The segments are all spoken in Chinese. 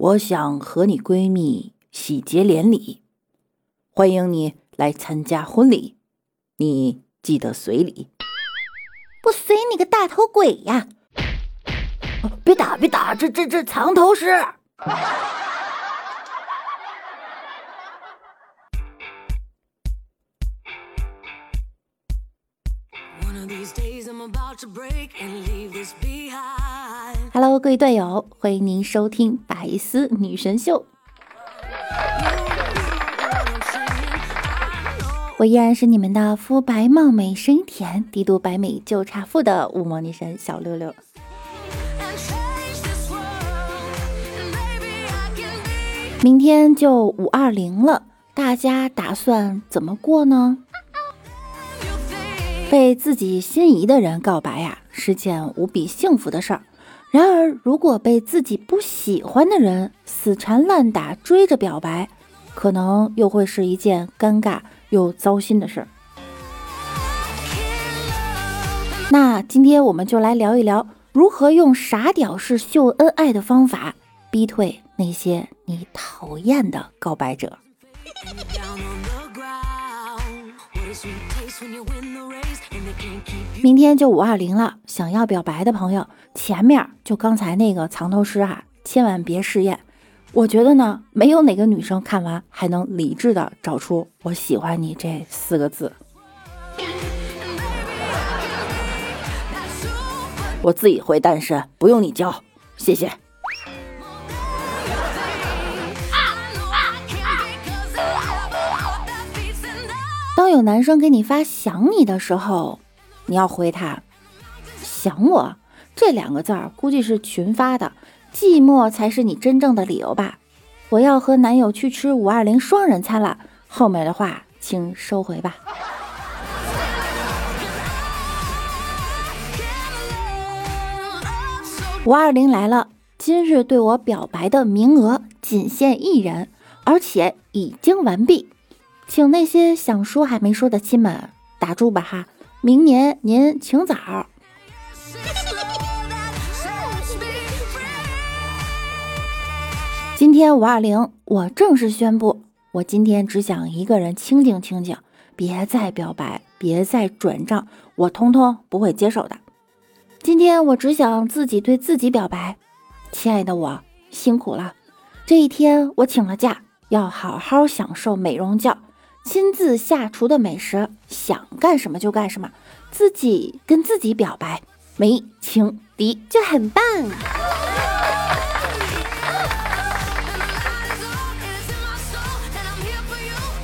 我想和你闺蜜喜结连理，欢迎你来参加婚礼，你记得随礼。不随你个大头鬼呀！别打别打，这这这藏头诗。Hello，各位队友，欢迎您收听《百思女神秀》。我依然是你们的肤白貌美、声音甜、帝都白美就差富的雾魔女神小六六。明天就五二零了，大家打算怎么过呢？被自己心仪的人告白呀，是件无比幸福的事儿。然而，如果被自己不喜欢的人死缠烂打追着表白，可能又会是一件尴尬又糟心的事儿。那今天我们就来聊一聊，如何用傻屌式秀恩爱的方法逼退那些你讨厌的告白者。明天就五二零了，想要表白的朋友，前面就刚才那个藏头诗啊，千万别试验。我觉得呢，没有哪个女生看完还能理智的找出“我喜欢你”这四个字。我自己会单身，不用你教，谢谢。有男生给你发想你的时候。你要回他，想我这两个字儿估计是群发的，寂寞才是你真正的理由吧？我要和男友去吃五二零双人餐了，后面的话请收回吧。五二零来了，今日对我表白的名额仅限一人，而且已经完毕，请那些想说还没说的亲们打住吧哈。明年您请早。今天五二零，我正式宣布，我今天只想一个人清静清静，别再表白，别再转账，我通通不会接受的。今天我只想自己对自己表白，亲爱的我，辛苦了。这一天我请了假，要好好享受美容觉。亲自下厨的美食，想干什么就干什么，自己跟自己表白，没情敌就很棒。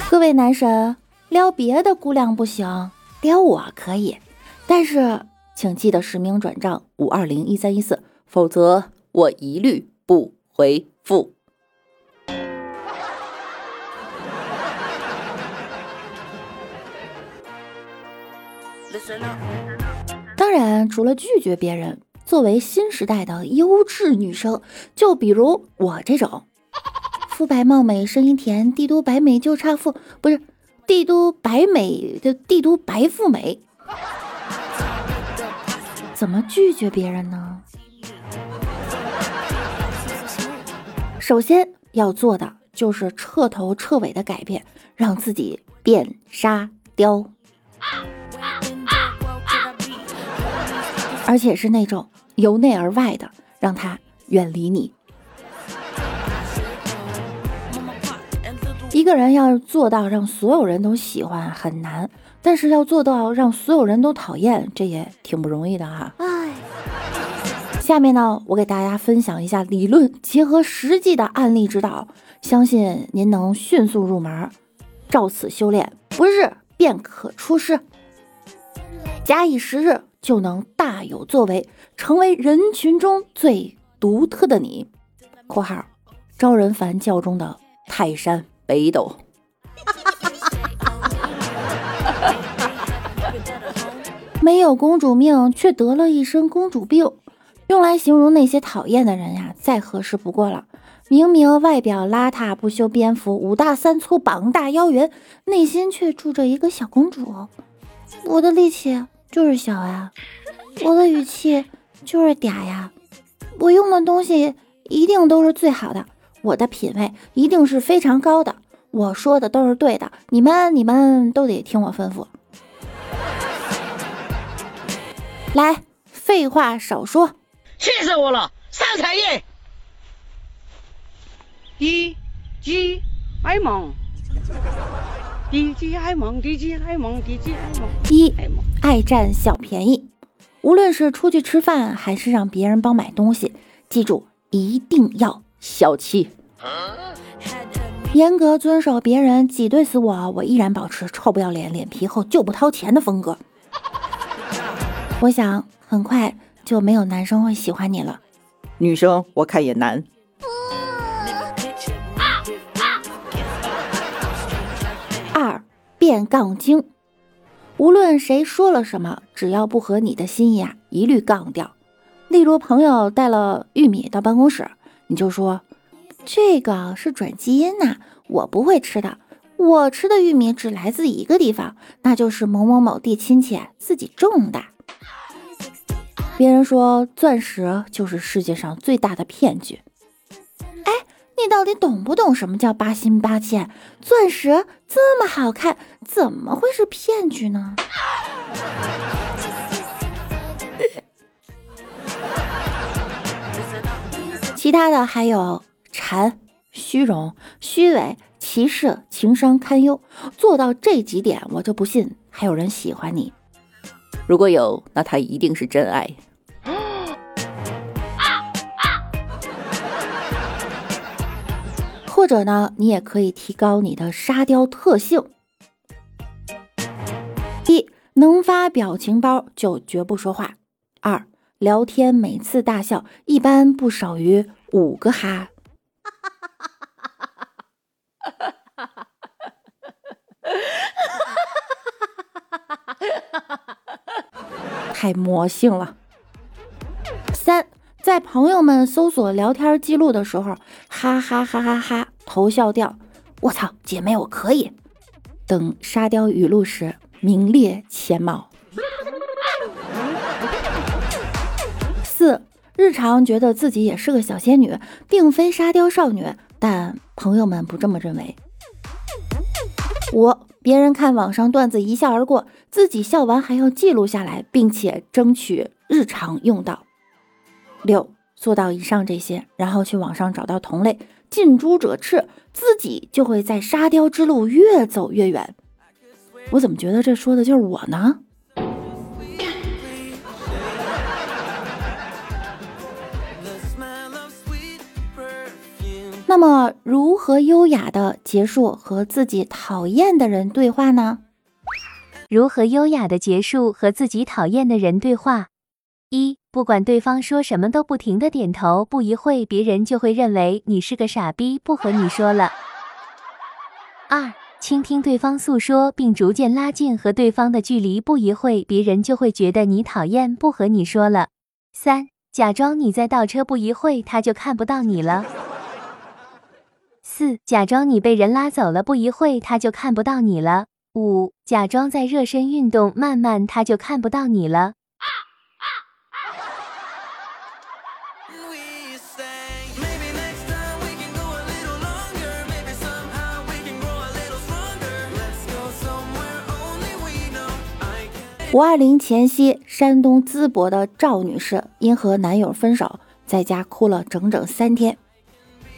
各位男神，撩别的姑娘不行，撩我可以，但是请记得实名转账五二零一三一四，否则我一律不回复。当然，除了拒绝别人，作为新时代的优质女生，就比如我这种肤白貌美、声音甜、帝都白美就差富，不是帝都白美的帝都白富美，怎么拒绝别人呢？首先要做的就是彻头彻尾的改变，让自己变沙雕。而且是那种由内而外的，让他远离你。一个人要做到让所有人都喜欢很难，但是要做到让所有人都讨厌，这也挺不容易的哈。哎，下面呢，我给大家分享一下理论结合实际的案例指导，相信您能迅速入门，照此修炼，不日便可出师。假以时日。就能大有作为，成为人群中最独特的你。（括号招人烦教中的泰山北斗 ）没有公主命，却得了一身公主病，用来形容那些讨厌的人呀，再合适不过了。明明外表邋遢，不修边幅，五大三粗，膀大腰圆，内心却住着一个小公主。我的力气。就是小呀，我的语气就是嗲呀，我用的东西一定都是最好的，我的品味一定是非常高的，我说的都是对的，你们你们都得听我吩咐。来，废话少说，气死我了！上彩页。D G I 梦，D G I 梦，D G I 梦，D G I 梦。一爱占小便宜，无论是出去吃饭还是让别人帮买东西，记住一定要小气，严格遵守别人挤兑死我，我依然保持臭不要脸、脸皮厚就不掏钱的风格。我想很快就没有男生会喜欢你了，女生我看也难。变杠精，无论谁说了什么，只要不合你的心意啊，一律杠掉。例如，朋友带了玉米到办公室，你就说这个是转基因呐，我不会吃的。我吃的玉米只来自一个地方，那就是某某某地亲戚自己种的。别人说钻石就是世界上最大的骗局。你到底懂不懂什么叫八心八箭？钻石这么好看，怎么会是骗局呢？其他的还有馋、虚荣、虚伪、歧视、情商堪忧，做到这几点，我就不信还有人喜欢你。如果有，那他一定是真爱。或者呢，你也可以提高你的沙雕特性。一能发表情包就绝不说话。二聊天每次大笑一般不少于五个哈。太魔性了。三。在朋友们搜索聊天记录的时候，哈哈哈哈哈头笑掉，我操，姐妹我可以。等沙雕语录时名列前茅。四日常觉得自己也是个小仙女，并非沙雕少女，但朋友们不这么认为。五别人看网上段子一笑而过，自己笑完还要记录下来，并且争取日常用到。六做到以上这些，然后去网上找到同类，近朱者赤，自己就会在沙雕之路越走越远。我怎么觉得这说的就是我呢？那么，如何优雅的结束和自己讨厌的人对话呢？如何优雅的结束和自己讨厌的人对话？一不管对方说什么，都不停的点头。不一会，别人就会认为你是个傻逼，不和你说了。二，倾听对方诉说，并逐渐拉近和对方的距离。不一会，别人就会觉得你讨厌，不和你说了。三，假装你在倒车。不一会，他就看不到你了。四，假装你被人拉走了。不一会，他就看不到你了。五，假装在热身运动，慢慢他就看不到你了。五二零前夕，山东淄博的赵女士因和男友分手，在家哭了整整三天。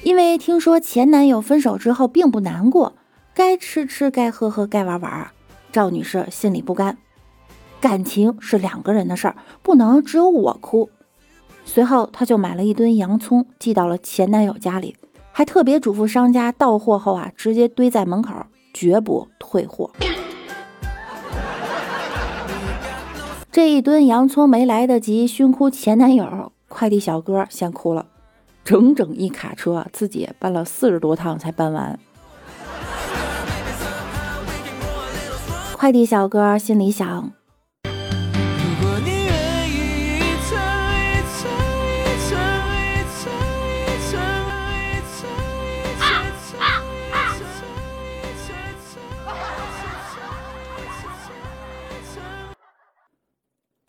因为听说前男友分手之后并不难过，该吃吃，该喝喝，该玩玩啊，赵女士心里不甘。感情是两个人的事儿，不能只有我哭。随后，她就买了一吨洋葱寄到了前男友家里，还特别嘱咐商家到货后啊，直接堆在门口，绝不退货。这一吨洋葱没来得及熏哭前男友，快递小哥先哭了，整整一卡车，自己搬了四十多趟才搬完。快递小哥心里想。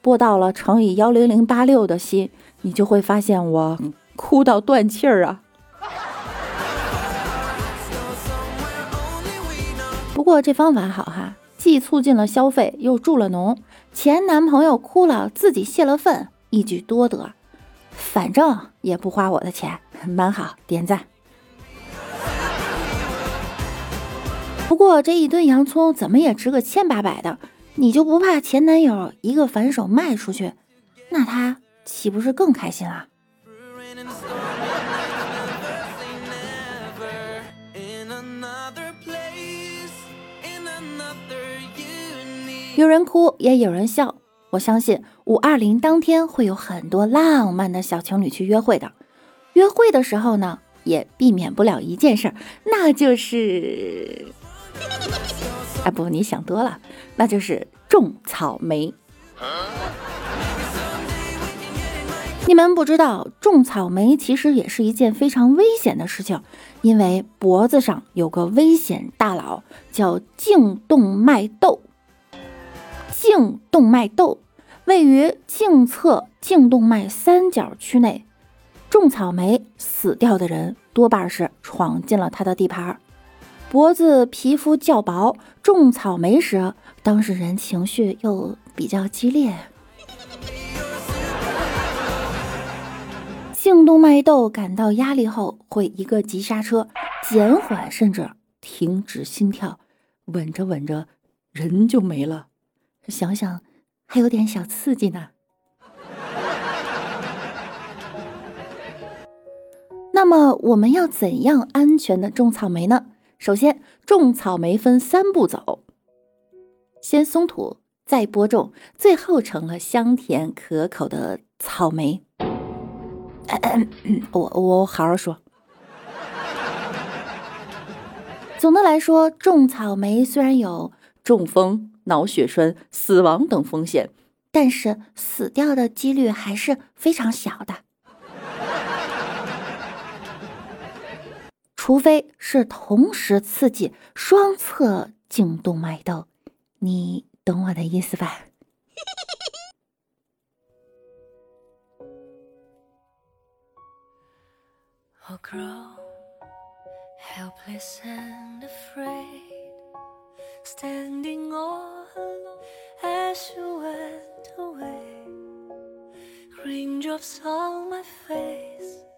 拨到了乘以幺零零八六的心你就会发现我哭到断气儿啊。不过这方法好哈既促进了消费又助了农。前男朋友哭了自己泄了愤一举多得。反正也不花我的钱蛮好点赞。不过这一吨洋葱怎么也值个千八百的。你就不怕前男友一个反手卖出去？那他岂不是更开心啊？有人哭，也有人笑。我相信五二零当天会有很多浪漫的小情侣去约会的。约会的时候呢，也避免不了一件事，那就是……啊不，你想多了，那就是种草莓。你们不知道，种草莓其实也是一件非常危险的事情，因为脖子上有个危险大佬，叫颈动脉窦。颈动脉窦位于颈侧颈动脉三角区内，种草莓死掉的人多半是闯进了他的地盘儿。脖子皮肤较薄，种草莓时当事人情绪又比较激烈，颈动脉窦感到压力后会一个急刹车，减缓甚至停止心跳，稳着稳着人就没了。想想，还有点小刺激呢。那么，我们要怎样安全的种草莓呢？首先，种草莓分三步走：先松土，再播种，最后成了香甜可口的草莓。我我好好说。总的来说，种草莓虽然有中风。脑血栓、死亡等风险，但是死掉的几率还是非常小的，除非是同时刺激双侧颈动脉窦，你懂我的意思吧？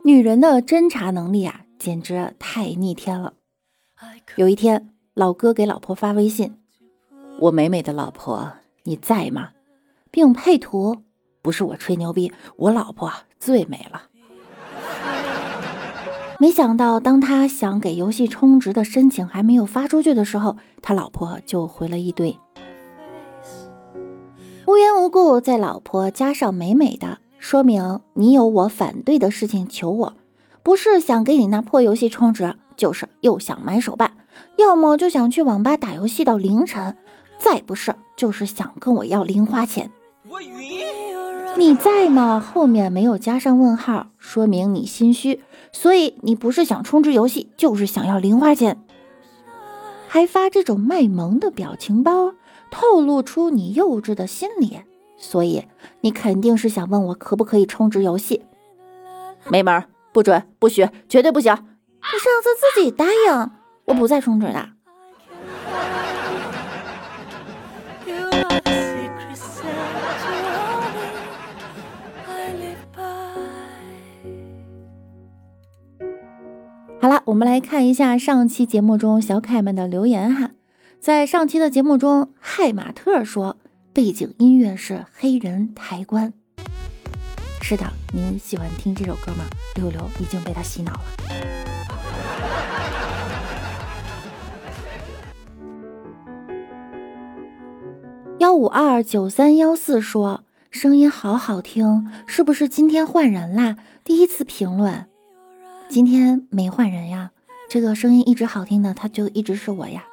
女人的侦查能力啊，简直太逆天了。有一天，老哥给老婆发微信：“我美美的老婆，你在吗？”并配图，不是我吹牛逼，我老婆最美了。没想到，当他想给游戏充值的申请还没有发出去的时候，他老婆就回了一堆。无缘无故在老婆加上美美的，说明你有我反对的事情求我，不是想给你那破游戏充值，就是又想买手办，要么就想去网吧打游戏到凌晨，再不是就是想跟我要零花钱。你在吗？后面没有加上问号，说明你心虚，所以你不是想充值游戏，就是想要零花钱，还发这种卖萌的表情包，透露出你幼稚的心理，所以你肯定是想问我可不可以充值游戏？没门，不准，不许，绝对不行！你上次自己答应，我不再充值的。好了，我们来看一下上期节目中小可爱们的留言哈。在上期的节目中，海马特说背景音乐是黑人抬棺。是的，您喜欢听这首歌吗？六六已经被他洗脑了。幺五二九三幺四说声音好好听，是不是今天换人啦？第一次评论。今天没换人呀，这个声音一直好听的，他就一直是我呀。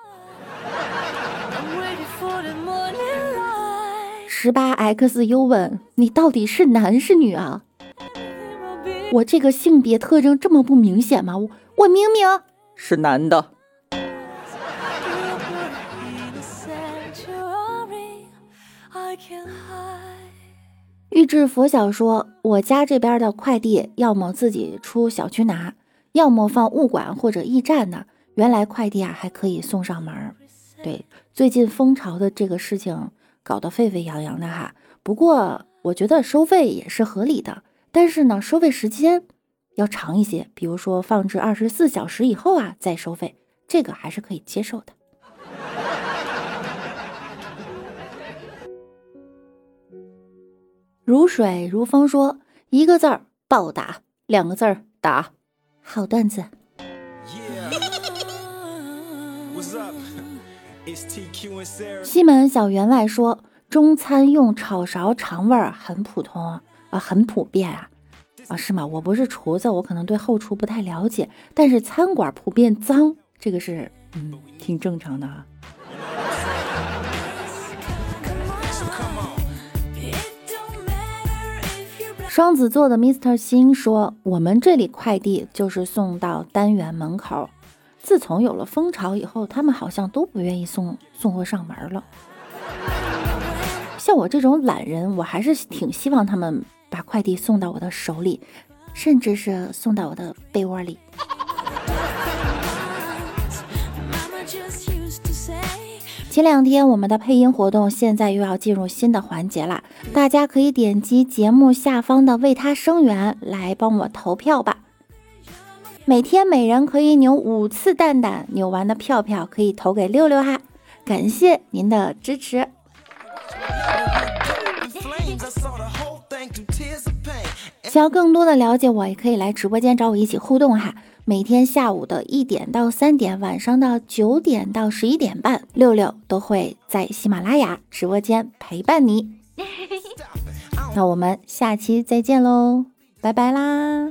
十八 XU 问你到底是男是女啊？我这个性别特征这么不明显吗？我我明明是男的。预制佛小说：“我家这边的快递要么自己出小区拿，要么放物管或者驿站的。原来快递啊还可以送上门。对，最近蜂巢的这个事情搞得沸沸扬扬的哈。不过我觉得收费也是合理的，但是呢，收费时间要长一些，比如说放置二十四小时以后啊再收费，这个还是可以接受的。如水如风说一个字儿暴打，两个字儿打，好段子。西门小员外说：“中餐用炒勺尝味儿很普通啊，很普遍啊，啊是吗？我不是厨子，我可能对后厨不太了解。但是餐馆普遍脏，这个是嗯挺正常的啊。”双子座的 Mr. 星说：“我们这里快递就是送到单元门口。”自从有了蜂巢以后，他们好像都不愿意送送货上门了。像我这种懒人，我还是挺希望他们把快递送到我的手里，甚至是送到我的被窝里。前两天我们的配音活动，现在又要进入新的环节啦，大家可以点击节目下方的为他声援来帮我投票吧。每天每人可以扭五次蛋蛋，扭完的票票可以投给六六哈，感谢您的支持。想要更多的了解我，也可以来直播间找我一起互动哈。每天下午的一点到三点，晚上的九点到十一点半，六六都会在喜马拉雅直播间陪伴你。那我们下期再见喽，拜拜啦